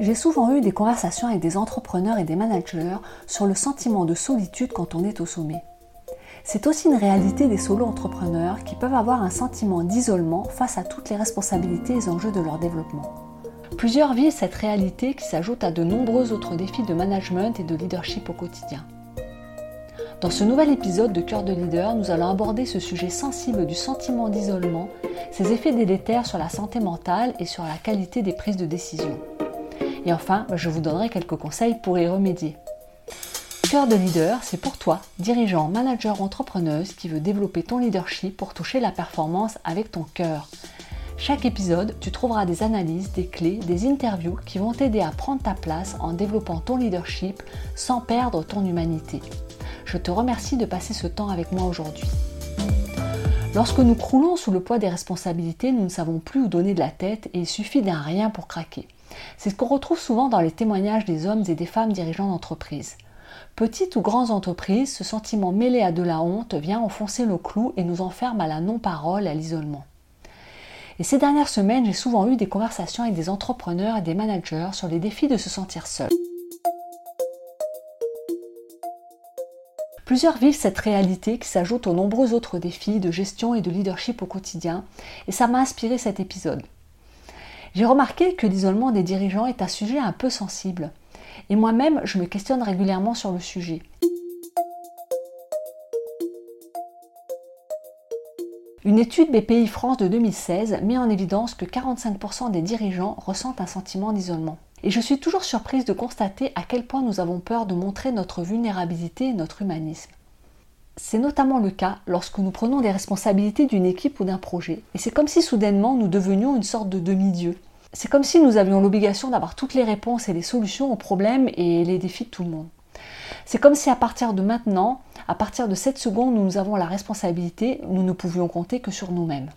J'ai souvent eu des conversations avec des entrepreneurs et des managers sur le sentiment de solitude quand on est au sommet. C'est aussi une réalité des solo-entrepreneurs qui peuvent avoir un sentiment d'isolement face à toutes les responsabilités et enjeux de leur développement. Plusieurs vivent cette réalité qui s'ajoute à de nombreux autres défis de management et de leadership au quotidien. Dans ce nouvel épisode de Cœur de leader, nous allons aborder ce sujet sensible du sentiment d'isolement, ses effets délétères sur la santé mentale et sur la qualité des prises de décision. Et enfin, je vous donnerai quelques conseils pour y remédier. Cœur de leader, c'est pour toi, dirigeant, manager entrepreneuse qui veut développer ton leadership pour toucher la performance avec ton cœur. Chaque épisode, tu trouveras des analyses, des clés, des interviews qui vont t'aider à prendre ta place en développant ton leadership sans perdre ton humanité. Je te remercie de passer ce temps avec moi aujourd'hui. Lorsque nous croulons sous le poids des responsabilités, nous ne savons plus où donner de la tête et il suffit d'un rien pour craquer. C'est ce qu'on retrouve souvent dans les témoignages des hommes et des femmes dirigeants d'entreprise. Petites ou grandes entreprises, ce sentiment mêlé à de la honte vient enfoncer le clou et nous enferme à la non-parole, à l'isolement. Et ces dernières semaines, j'ai souvent eu des conversations avec des entrepreneurs et des managers sur les défis de se sentir seul. Plusieurs vivent cette réalité qui s'ajoute aux nombreux autres défis de gestion et de leadership au quotidien, et ça m'a inspiré cet épisode. J'ai remarqué que l'isolement des dirigeants est un sujet un peu sensible. Et moi-même, je me questionne régulièrement sur le sujet. Une étude BPI France de 2016 met en évidence que 45% des dirigeants ressentent un sentiment d'isolement. Et je suis toujours surprise de constater à quel point nous avons peur de montrer notre vulnérabilité et notre humanisme. C'est notamment le cas lorsque nous prenons des responsabilités d'une équipe ou d'un projet. Et c'est comme si soudainement nous devenions une sorte de demi-dieu. C'est comme si nous avions l'obligation d'avoir toutes les réponses et les solutions aux problèmes et les défis de tout le monde. C'est comme si à partir de maintenant, à partir de cette seconde où nous avons la responsabilité, nous ne pouvions compter que sur nous-mêmes.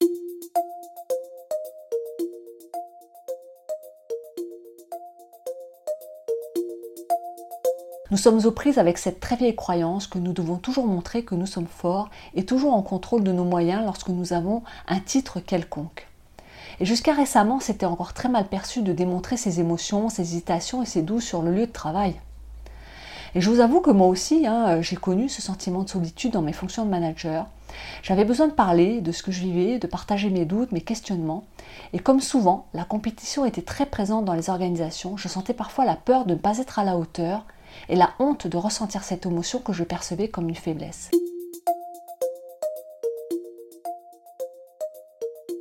Nous sommes aux prises avec cette très vieille croyance que nous devons toujours montrer que nous sommes forts et toujours en contrôle de nos moyens lorsque nous avons un titre quelconque. Et jusqu'à récemment, c'était encore très mal perçu de démontrer ses émotions, ses hésitations et ses doutes sur le lieu de travail. Et je vous avoue que moi aussi, hein, j'ai connu ce sentiment de solitude dans mes fonctions de manager. J'avais besoin de parler de ce que je vivais, de partager mes doutes, mes questionnements. Et comme souvent, la compétition était très présente dans les organisations. Je sentais parfois la peur de ne pas être à la hauteur et la honte de ressentir cette émotion que je percevais comme une faiblesse.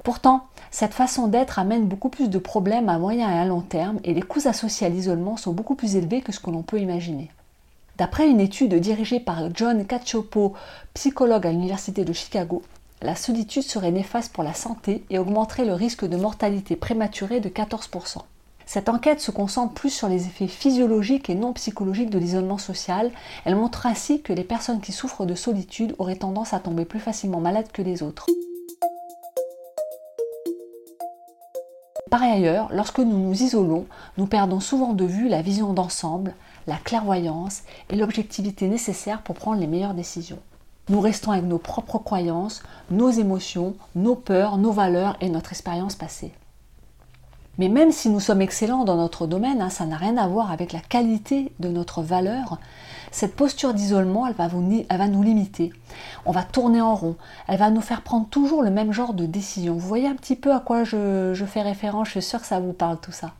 Pourtant, cette façon d'être amène beaucoup plus de problèmes à moyen et à long terme et les coûts associés à l'isolement sont beaucoup plus élevés que ce que l'on peut imaginer. D'après une étude dirigée par John Cacioppo, psychologue à l'Université de Chicago, la solitude serait néfaste pour la santé et augmenterait le risque de mortalité prématurée de 14%. Cette enquête se concentre plus sur les effets physiologiques et non psychologiques de l'isolement social. Elle montre ainsi que les personnes qui souffrent de solitude auraient tendance à tomber plus facilement malades que les autres. Par ailleurs, lorsque nous nous isolons, nous perdons souvent de vue la vision d'ensemble, la clairvoyance et l'objectivité nécessaires pour prendre les meilleures décisions. Nous restons avec nos propres croyances, nos émotions, nos peurs, nos valeurs et notre expérience passée. Mais même si nous sommes excellents dans notre domaine, hein, ça n'a rien à voir avec la qualité de notre valeur. Cette posture d'isolement, elle, va nous limiter. On va tourner en rond. Elle va nous faire prendre toujours le même genre de décision. Vous voyez un petit peu à quoi je, fais référence, je suis sûre que ça vous parle tout ça.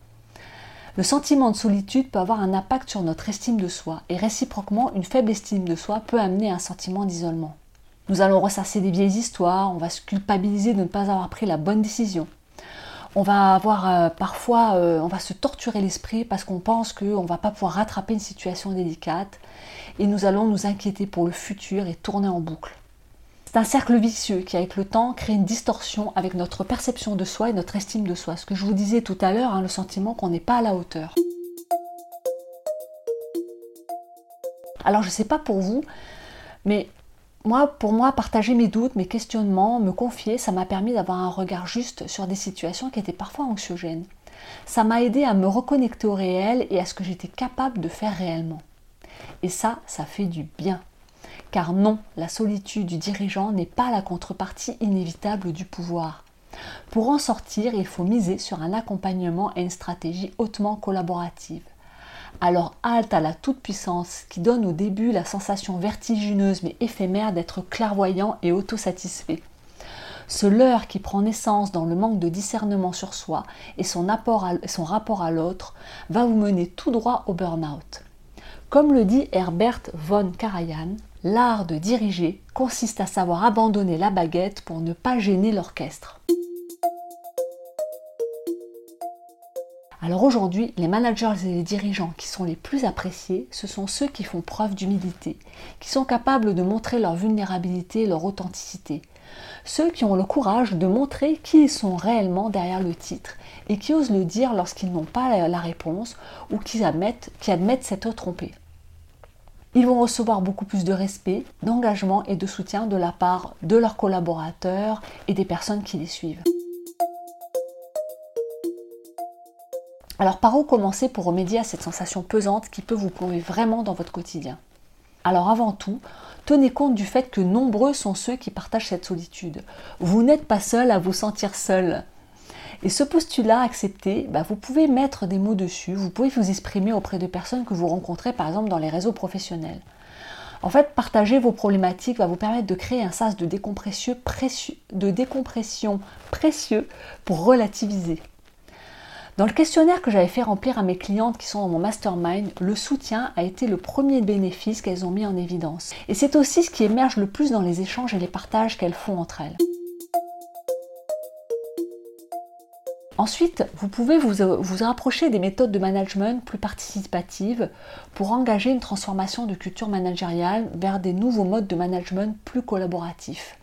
Le sentiment de solitude peut avoir un impact sur notre estime de soi et réciproquement, une faible estime de soi peut amener un sentiment d'isolement. Nous allons ressasser des vieilles histoires, on va se culpabiliser de ne pas avoir pris la bonne décision on va avoir euh, parfois, euh, on va se torturer l'esprit parce qu'on pense qu'on ne va pas pouvoir rattraper une situation délicate et nous allons nous inquiéter pour le futur et tourner en boucle. C'est un cercle vicieux qui, avec le temps, crée une distorsion avec notre perception de soi et notre estime de soi. Ce que je vous disais tout à l'heure, hein, le sentiment qu'on n'est pas à la hauteur. Alors je ne sais pas pour vous, mais pour moi, partager mes doutes, mes questionnements, me confier, ça m'a permis d'avoir un regard juste sur des situations qui étaient parfois anxiogènes. Ça m'a aidé à me reconnecter au réel et à ce que j'étais capable de faire réellement. Et ça, ça fait du bien. Car non, la solitude du dirigeant n'est pas la contrepartie inévitable du pouvoir. Pour en sortir, il faut miser sur un accompagnement et une stratégie hautement collaborative. Alors halte à la toute-puissance qui donne au début la sensation vertigineuse mais éphémère d'être clairvoyant et autosatisfait. Ce leurre qui prend naissance dans le manque de discernement sur soi et son, son rapport à l'autre va vous mener tout droit au burn-out. Comme le dit Herbert von Karajan, l'art de diriger consiste à savoir abandonner la baguette pour ne pas gêner l'orchestre. Alors aujourd'hui, les managers et les dirigeants qui sont les plus appréciés, ce sont ceux qui font preuve d'humilité, qui sont capables de montrer leur vulnérabilité et leur authenticité. Ceux qui ont le courage de montrer qui ils sont réellement derrière le titre et qui osent le dire lorsqu'ils n'ont pas la réponse ou qui admettent, qui admettent s'être trompés. Ils vont recevoir beaucoup plus de respect, d'engagement et de soutien de la part de leurs collaborateurs et des personnes qui les suivent. Alors par où commencer pour remédier à cette sensation pesante qui peut vous plomber vraiment dans votre quotidien? Alors avant tout, tenez compte du fait que nombreux sont ceux qui partagent cette solitude. Vous n'êtes pas seul à vous sentir seul. Et ce postulat accepté, bah, vous pouvez mettre des mots dessus, vous pouvez vous exprimer auprès de personnes que vous rencontrez par exemple dans les réseaux professionnels. En fait, partager vos problématiques va vous permettre de créer un sas de décompression précieux pour relativiser. Dans le questionnaire que j'avais fait remplir à mes clientes qui sont dans mon mastermind, le soutien a été le premier bénéfice qu'elles ont mis en évidence. Et c'est aussi ce qui émerge le plus dans les échanges et les partages qu'elles font entre elles. Ensuite, vous pouvez vous, vous, rapprocher des méthodes de management plus participatives pour engager une transformation de culture managériale vers des nouveaux modes de management plus collaboratifs.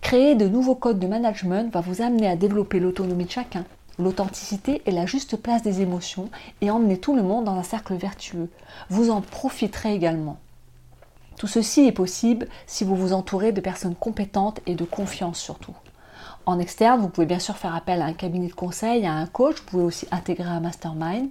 Créer de nouveaux codes de management va vous amener à développer l'autonomie de chacun, L'authenticité est la juste place des émotions et emmener tout le monde dans un cercle vertueux. Vous en profiterez également. Tout ceci est possible si vous vous entourez de personnes compétentes et de confiance surtout. En externe, vous pouvez bien sûr faire appel à un cabinet de conseil, à un coach, vous pouvez aussi intégrer un mastermind.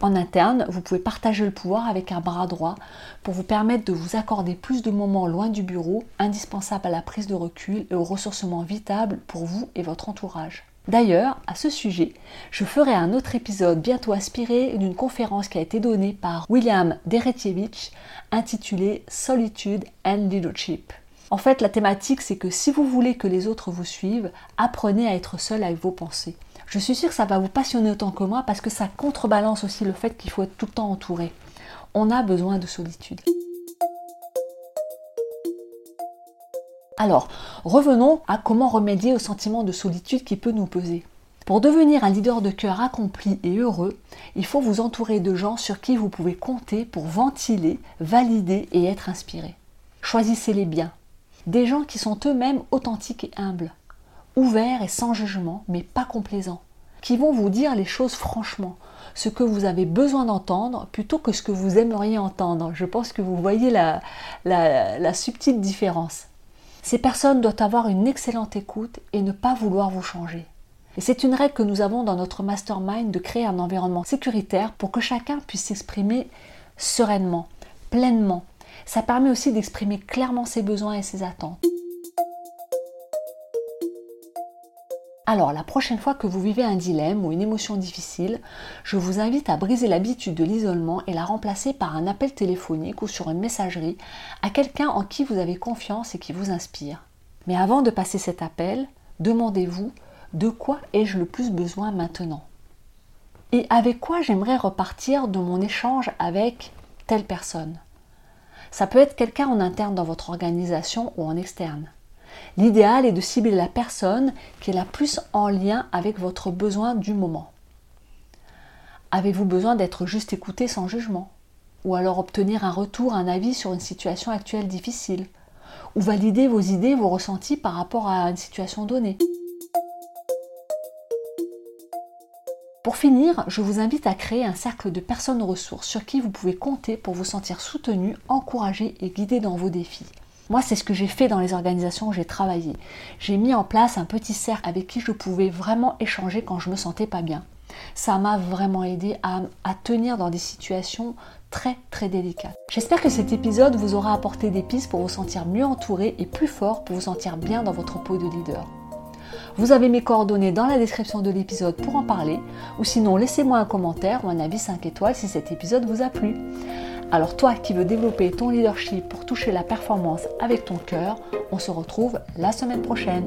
En interne, vous pouvez partager le pouvoir avec un bras droit pour vous permettre de vous accorder plus de moments loin du bureau, indispensables à la prise de recul et au ressourcement vital pour vous et votre entourage. D'ailleurs, à ce sujet, je ferai un autre épisode bientôt inspiré d'une conférence qui a été donnée par William Deretievich intitulée Solitude and Leadership. En fait, la thématique, c'est que si vous voulez que les autres vous suivent, apprenez à être seul avec vos pensées. Je suis sûre que ça va vous passionner autant que moi parce que ça contrebalance aussi le fait qu'il faut être tout le temps entouré. On a besoin de solitude. Alors, revenons à comment remédier au sentiment de solitude qui peut nous peser. Pour devenir un leader de cœur accompli et heureux, il faut vous entourer de gens sur qui vous pouvez compter pour ventiler, valider et être inspiré. Choisissez-les bien. Des gens qui sont eux-mêmes authentiques et humbles, ouverts et sans jugement, mais pas complaisants, qui vont vous dire les choses franchement, ce que vous avez besoin d'entendre plutôt que ce que vous aimeriez entendre. Je pense que vous voyez la, la subtile différence. Ces personnes doivent avoir une excellente écoute et ne pas vouloir vous changer. Et c'est une règle que nous avons dans notre mastermind de créer un environnement sécuritaire pour que chacun puisse s'exprimer sereinement, pleinement. Ça permet aussi d'exprimer clairement ses besoins et ses attentes. Alors, la prochaine fois que vous vivez un dilemme ou une émotion difficile, je vous invite à briser l'habitude de l'isolement et la remplacer par un appel téléphonique ou sur une messagerie à quelqu'un en qui vous avez confiance et qui vous inspire. Mais avant de passer cet appel, demandez-vous de quoi ai-je le plus besoin maintenant? Et avec quoi j'aimerais repartir de mon échange avec telle personne? Ça peut être quelqu'un en interne dans votre organisation ou en externe. L'idéal est de cibler la personne qui est la plus en lien avec votre besoin du moment. Avez-vous besoin d'être juste écouté sans jugement? Ou alors obtenir un retour, un avis sur une situation actuelle difficile? Ou valider vos idées, vos ressentis par rapport à une situation donnée? Pour finir, je vous invite à créer un cercle de personnes ressources sur qui vous pouvez compter pour vous sentir soutenu, encouragé et guidé dans vos défis. Moi, c'est ce que j'ai fait dans les organisations où j'ai travaillé. J'ai mis en place un petit cercle avec qui je pouvais vraiment échanger quand je me sentais pas bien. Ça m'a vraiment aidé à, tenir dans des situations très très délicates. J'espère que cet épisode vous aura apporté des pistes pour vous sentir mieux entouré et plus fort pour vous sentir bien dans votre peau de leader. Vous avez mes coordonnées dans la description de l'épisode pour en parler, ou sinon laissez-moi un commentaire ou un avis 5 étoiles si cet épisode vous a plu. Alors toi qui veux développer ton leadership pour toucher la performance avec ton cœur, on se retrouve la semaine prochaine.